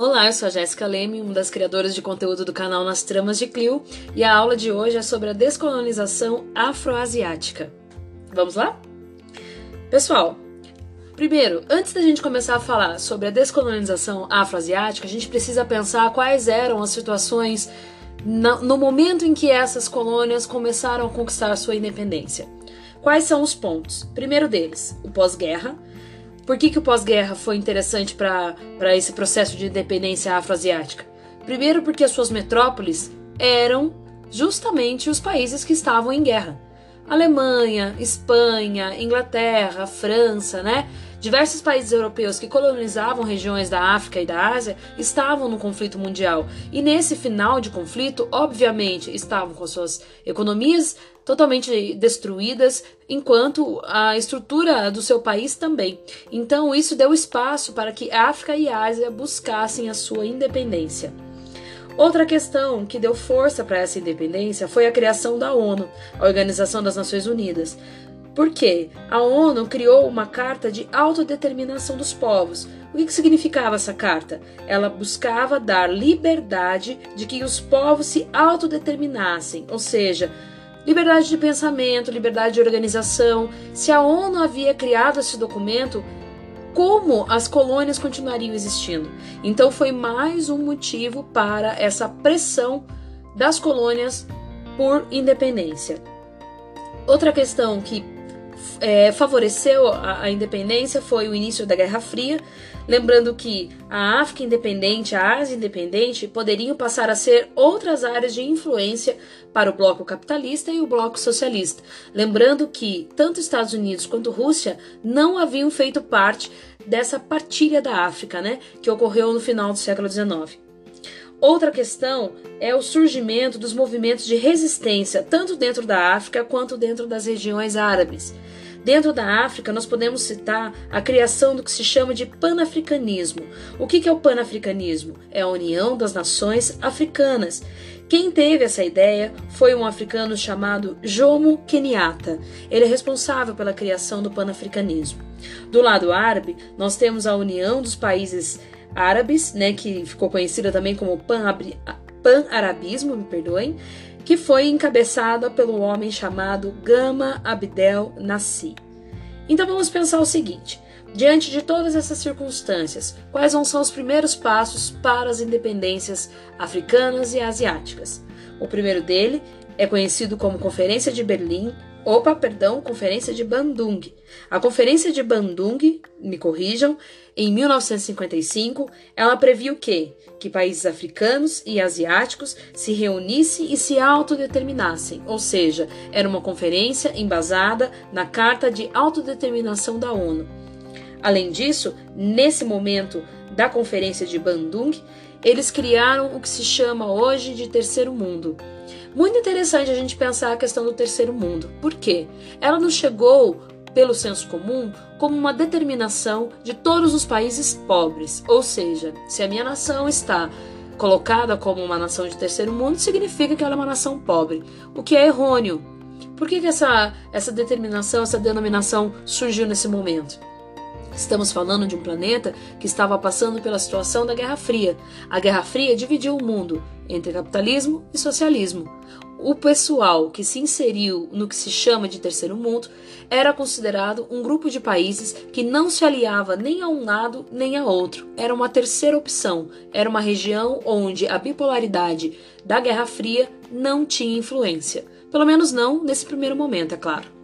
Olá, eu sou a Jéssica Leme, uma das criadoras de conteúdo do canal Nas Tramas de Clio, e a aula de hoje é sobre a descolonização afroasiática. Vamos lá? Pessoal, primeiro, antes da gente começar a falar sobre a descolonização afroasiática, a gente precisa pensar quais eram as situações no momento em que essas colônias começaram a conquistar sua independência. Quais são os pontos? Primeiro deles, o pós-guerra por que, que o pós-guerra foi interessante para esse processo de independência afroasiática? Primeiro, porque as suas metrópoles eram justamente os países que estavam em guerra. Alemanha, Espanha, Inglaterra, França, né? Diversos países europeus que colonizavam regiões da África e da Ásia estavam no conflito mundial. E nesse final de conflito, obviamente, estavam com suas economias totalmente destruídas, enquanto a estrutura do seu país também. Então, isso deu espaço para que África e Ásia buscassem a sua independência. Outra questão que deu força para essa independência foi a criação da ONU, a Organização das Nações Unidas. Por quê? A ONU criou uma carta de autodeterminação dos povos. O que significava essa carta? Ela buscava dar liberdade de que os povos se autodeterminassem, ou seja, liberdade de pensamento, liberdade de organização. Se a ONU havia criado esse documento, como as colônias continuariam existindo? Então foi mais um motivo para essa pressão das colônias por independência. Outra questão que é, favoreceu a, a, independência foi o início da Guerra Fria, lembrando que a África independente, a Ásia independente poderiam passar a ser outras áreas de influência para o bloco capitalista e o bloco socialista. Lembrando que tanto Estados Unidos quanto Rússia não haviam feito parte dessa partilha da África, né, que ocorreu no final do século XIX. Outra questão é o surgimento dos movimentos de resistência, tanto dentro da África quanto dentro das regiões árabes. Dentro da África, nós podemos citar a criação do que se chama de panafricanismo. O que é o panafricanismo? É a união das nações africanas. Quem teve essa ideia foi um africano chamado Jomo Kenyatta. Ele é responsável pela criação do panafricanismo. Do lado árabe, nós temos a união dos países árabes, né, que ficou conhecida também como pan-arabismo, me perdoem, que foi encabeçada pelo homem chamado Gama Abdel Nassi. Então vamos pensar o seguinte: diante de todas essas circunstâncias, quais vão ser os primeiros passos para as independências africanas e asiáticas? O primeiro dele é conhecido como Conferência de Berlim Opa, perdão, Conferência de Bandung. A Conferência de Bandung, me corrijam, em 1955, ela previu que que países africanos e asiáticos se reunissem e se autodeterminassem, ou seja, era uma conferência embasada na Carta de Autodeterminação da ONU. Além disso, nesse momento da Conferência de Bandung, eles criaram o que se chama hoje de Terceiro Mundo. Muito interessante a gente pensar a questão do terceiro mundo. Por quê? Ela não chegou pelo senso comum como uma determinação de todos os países pobres. Ou seja, se a minha nação está colocada como uma nação de terceiro mundo, significa que ela é uma nação pobre, o que é errôneo. Por que, que essa, essa determinação, essa denominação surgiu nesse momento? Estamos falando de um planeta que estava passando pela situação da Guerra Fria. A Guerra Fria dividiu o mundo entre capitalismo e socialismo. O pessoal que se inseriu no que se chama de terceiro mundo era considerado um grupo de países que não se aliava nem a um lado nem a outro. Era uma terceira opção. Era uma região onde a bipolaridade da Guerra Fria não tinha influência. Pelo menos não nesse primeiro momento, é claro.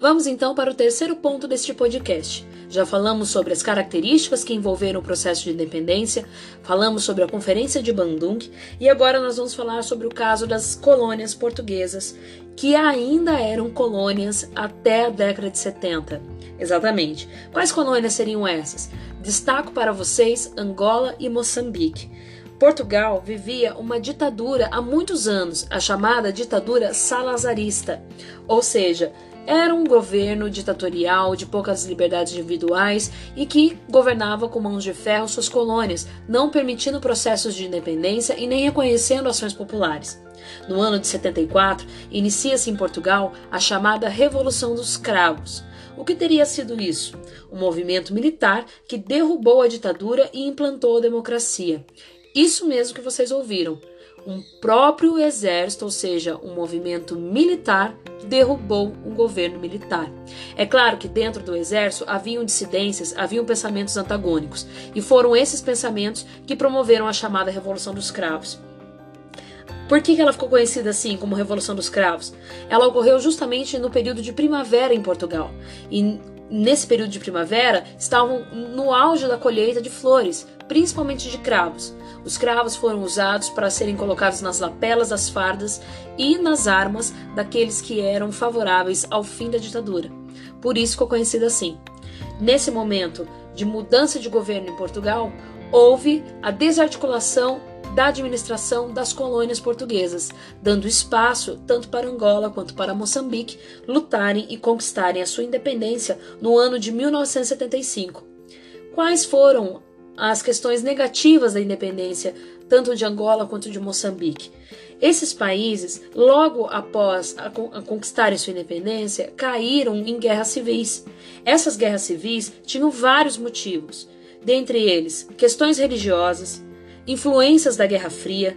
Vamos então para o terceiro ponto deste podcast. Já falamos sobre as características que envolveram o processo de independência, falamos sobre a Conferência de Bandung e agora nós vamos falar sobre o caso das colônias portuguesas, que ainda eram colônias até a década de 70. Exatamente. Quais colônias seriam essas? Destaco para vocês Angola e Moçambique. Portugal vivia uma ditadura há muitos anos, a chamada ditadura salazarista, ou seja, era um governo ditatorial de poucas liberdades individuais e que governava com mãos de ferro suas colônias, não permitindo processos de independência e nem reconhecendo ações populares. No ano de 74, inicia-se em Portugal a chamada Revolução dos Cravos. O que teria sido isso? Um movimento militar que derrubou a ditadura e implantou a democracia. Isso mesmo que vocês ouviram. Um próprio exército, ou seja, um movimento militar, derrubou um governo militar. É claro que dentro do exército haviam dissidências, haviam pensamentos antagônicos, e foram esses pensamentos que promoveram a chamada Revolução dos Cravos. Por que ela ficou conhecida assim como Revolução dos Cravos? Ela ocorreu justamente no período de primavera em Portugal. E nesse período de primavera estavam no auge da colheita de flores, principalmente de cravos. Os cravos foram usados para serem colocados nas lapelas das fardas e nas armas daqueles que eram favoráveis ao fim da ditadura. Por isso ficou conhecida assim. Nesse momento de mudança de governo em Portugal, houve a desarticulação da administração das colônias portuguesas, dando espaço tanto para Angola quanto para Moçambique lutarem e conquistarem a sua independência no ano de 1975. Quais foram as questões negativas da independência, tanto de Angola quanto de Moçambique? Esses países, logo após a, a conquistarem sua independência, caíram em guerras civis. Essas guerras civis tinham vários motivos, dentre eles questões religiosas, influências da Guerra Fria,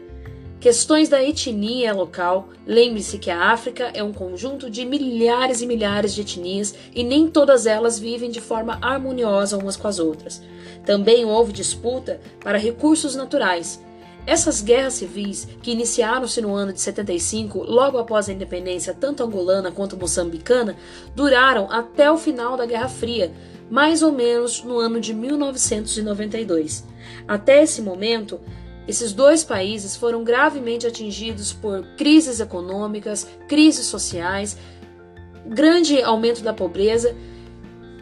questões da etnia local. Lembre-se que a África é um conjunto de milhares e milhares de etnias e nem todas elas vivem de forma harmoniosa umas com as outras. Também houve disputa para recursos naturais. Essas guerras civis, que iniciaram-se no ano de 75, logo após a independência tanto angolana quanto moçambicana, duraram até o final da Guerra Fria, mais ou menos no ano de 1992. Até esse momento, esses dois países foram gravemente atingidos por crises econômicas, crises sociais, grande aumento da pobreza.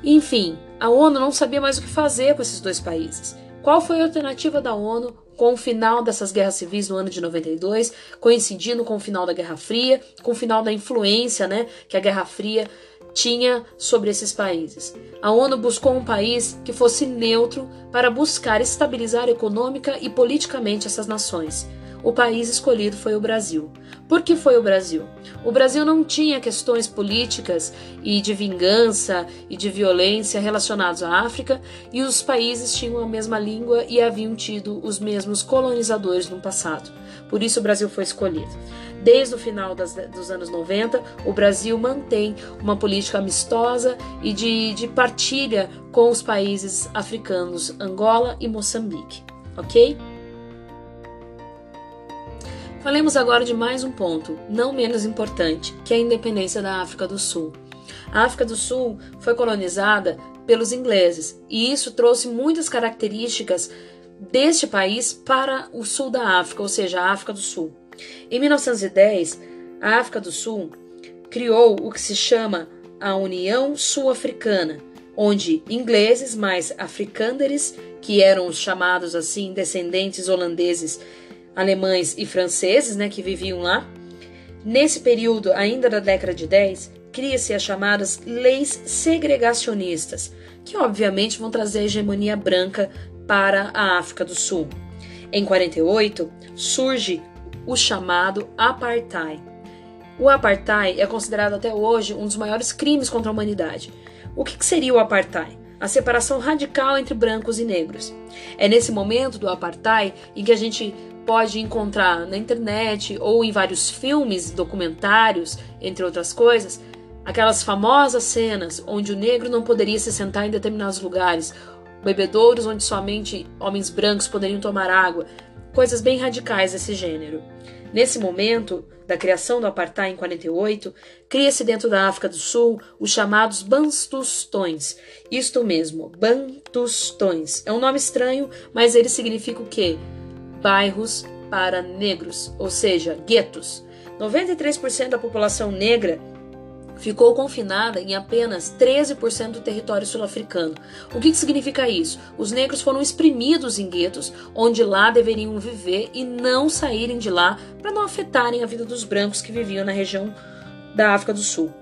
Enfim, a ONU não sabia mais o que fazer com esses dois países. Qual foi a alternativa da ONU com o final dessas guerras civis no ano de 92, coincidindo com o final da Guerra Fria, com o final da influência né, que a Guerra Fria tinha sobre esses países. A ONU buscou um país que fosse neutro para buscar estabilizar econômica e politicamente essas nações. O país escolhido foi o Brasil. Por que foi o Brasil? O Brasil não tinha questões políticas e de vingança e de violência relacionados à África, e os países tinham a mesma língua e haviam tido os mesmos colonizadores no passado. Por isso o Brasil foi escolhido. Desde o final das, dos anos 90, o Brasil mantém uma política amistosa e de, de partilha com os países africanos Angola e Moçambique. Ok? Falemos agora de mais um ponto, não menos importante, que é a independência da África do Sul. A África do Sul foi colonizada pelos ingleses e isso trouxe muitas características deste país para o sul da África, ou seja, a África do Sul. Em 1910, a África do Sul criou o que se chama a União Sul-Africana, onde ingleses mais africânderes, que eram os chamados assim descendentes holandeses, alemães e franceses, né, que viviam lá. Nesse período, ainda da década de 10, cria-se as chamadas leis segregacionistas, que obviamente vão trazer a hegemonia branca para a África do Sul. Em 48, surge o chamado apartheid. O apartheid é considerado até hoje um dos maiores crimes contra a humanidade. O que seria o apartheid? A separação radical entre brancos e negros. É nesse momento do apartheid em que a gente pode encontrar na internet ou em vários filmes, documentários, entre outras coisas, aquelas famosas cenas onde o negro não poderia se sentar em determinados lugares, bebedouros onde somente homens brancos poderiam tomar água, coisas bem radicais desse gênero. Nesse momento da criação do apartheid em 48, cria-se dentro da África do Sul os chamados Bantustões. Isto mesmo, Bantustões. É um nome estranho, mas ele significa o quê? Bairros para negros, ou seja, guetos. 93% da população negra ficou confinada em apenas 13% do território sul-africano. O que, que significa isso? Os negros foram exprimidos em guetos, onde lá deveriam viver e não saírem de lá para não afetarem a vida dos brancos que viviam na região da África do Sul.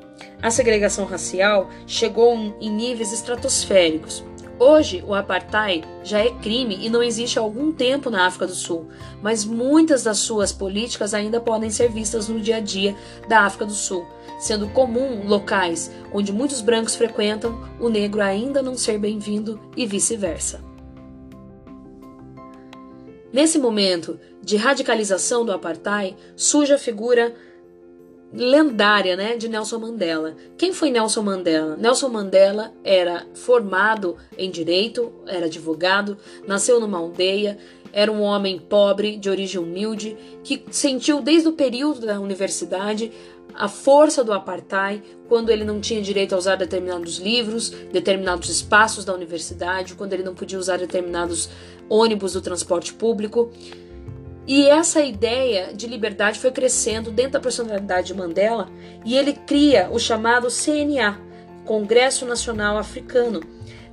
A segregação racial chegou em níveis estratosféricos. Hoje, o apartheid já é crime e não existe há algum tempo na África do Sul, mas muitas das suas políticas ainda podem ser vistas no dia a dia da África do Sul, sendo comum locais onde muitos brancos frequentam o negro ainda não ser bem-vindo e vice-versa. Nesse momento de radicalização do apartheid, surge a figura lendária, né, de Nelson Mandela. Quem foi Nelson Mandela? Nelson Mandela era formado em direito, era advogado, nasceu numa aldeia, era um homem pobre, de origem humilde, que sentiu desde o período da universidade a força do apartheid, quando ele não tinha direito a usar determinados livros, determinados espaços da universidade, quando ele não podia usar determinados ônibus do transporte público. E essa ideia de liberdade foi crescendo dentro da personalidade de Mandela e ele cria o chamado CNA, Congresso Nacional Africano.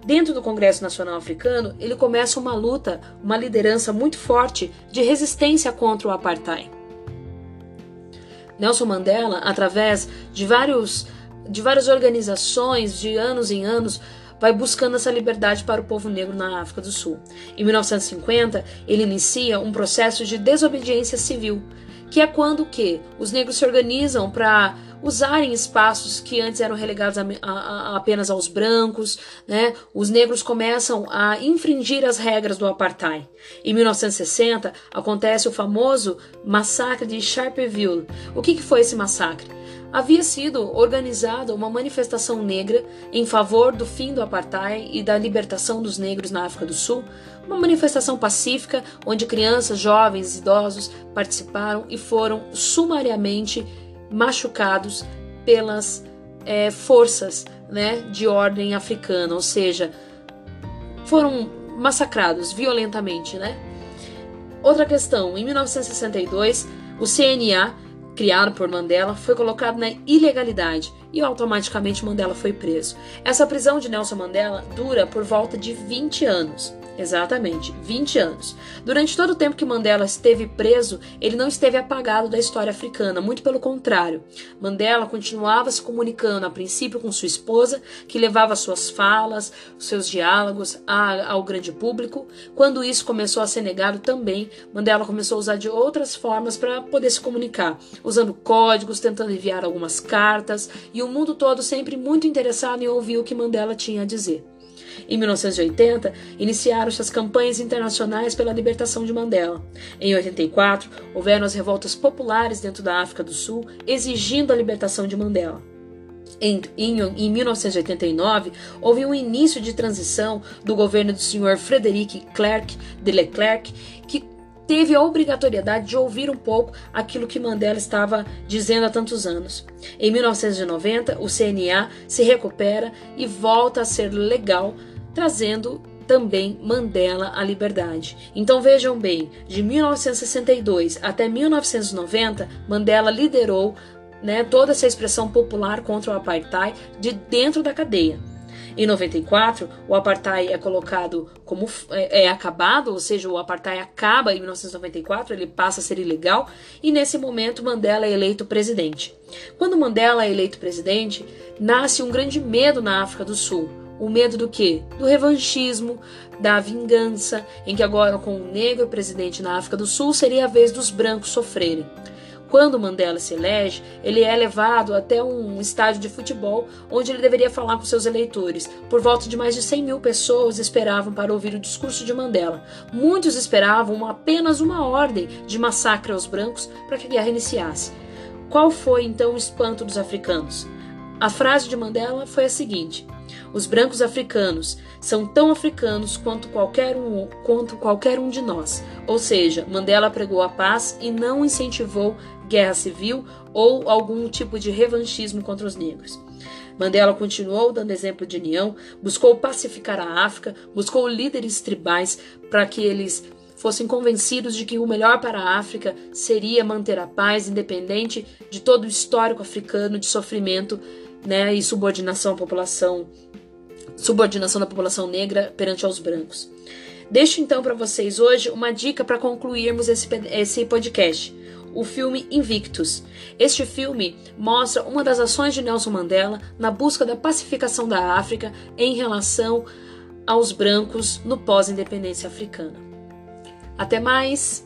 Dentro do Congresso Nacional Africano, ele começa uma luta, uma liderança muito forte de resistência contra o apartheid. Nelson Mandela, através de vários de várias organizações, de anos em anos, vai buscando essa liberdade para o povo negro na África do Sul. Em 1950, ele inicia um processo de desobediência civil, que é quando que os negros se organizam para usarem espaços que antes eram relegados a, a, a apenas aos brancos, né? Os negros começam a infringir as regras do apartheid. Em 1960 acontece o famoso massacre de Sharpeville. O que, que foi esse massacre? Havia sido organizada uma manifestação negra em favor do fim do apartheid e da libertação dos negros na África do Sul, uma manifestação pacífica onde crianças, jovens e idosos participaram e foram sumariamente machucados pelas é, forças né, de ordem africana, ou seja, foram massacrados violentamente. Né? Outra questão: em 1962, o CNA criado por Mandela, foi colocado na ilegalidade e automaticamente Mandela foi preso. Essa prisão de Nelson Mandela dura por volta de 20 anos. Exatamente, 20 anos. Durante todo o tempo que Mandela esteve preso, ele não esteve apagado da história africana, muito pelo contrário. Mandela continuava se comunicando, a princípio com sua esposa, que levava suas falas, seus diálogos ao grande público. Quando isso começou a ser negado também, Mandela começou a usar de outras formas para poder se comunicar, usando códigos, tentando enviar algumas cartas, e o mundo todo sempre muito interessado em ouvir o que Mandela tinha a dizer. Em 1980, iniciaram-se as campanhas internacionais pela libertação de Mandela. Em 84, houveram as revoltas populares dentro da África do Sul exigindo a libertação de Mandela. Em, em, em, 1989, houve um início de transição do governo do senhor Frederic Clerc de Leclerc, que teve a obrigatoriedade de ouvir um pouco aquilo que Mandela estava dizendo há tantos anos. Em 1990, o CNA se recupera e volta a ser legal, trazendo também Mandela à liberdade. Então vejam bem, de 1962 até 1990, Mandela liderou né, toda essa expressão popular contra o apartheid de dentro da cadeia. Em 94, o apartheid é colocado como é, é, acabado, ou seja, o apartheid acaba em 1994, ele passa a ser ilegal e nesse momento Mandela é eleito presidente. Quando Mandela é eleito presidente, nasce um grande medo na África do Sul. O medo do quê? Do revanchismo, da vingança, em que agora com o negro presidente na África do Sul seria a vez dos brancos sofrerem. Quando Mandela se elege, ele é levado até um estádio de futebol onde ele deveria falar com seus eleitores. Por volta de mais de 100 mil pessoas esperavam para ouvir o discurso de Mandela. Muitos esperavam apenas uma ordem de massacre aos brancos para que a guerra iniciasse. Qual foi então o espanto dos africanos? A frase de Mandela foi a seguinte: Os brancos africanos são tão africanos quanto qualquer um, quanto qualquer um de nós. Ou seja, Mandela pregou a paz e não incentivou guerra civil ou algum tipo de revanchismo contra os negros. Mandela continuou dando exemplo de união, buscou pacificar a África, buscou líderes tribais para que eles fossem convencidos de que o melhor para a África seria manter a paz, independente de todo o histórico africano de sofrimento né, e subordinação à população, subordinação da população negra perante aos brancos. Deixo então para vocês hoje uma dica para concluirmos esse, esse podcast o filme Invictus. Este filme mostra uma das ações de Nelson Mandela na busca da pacificação da África em relação aos brancos no pós-independência africana. Até mais!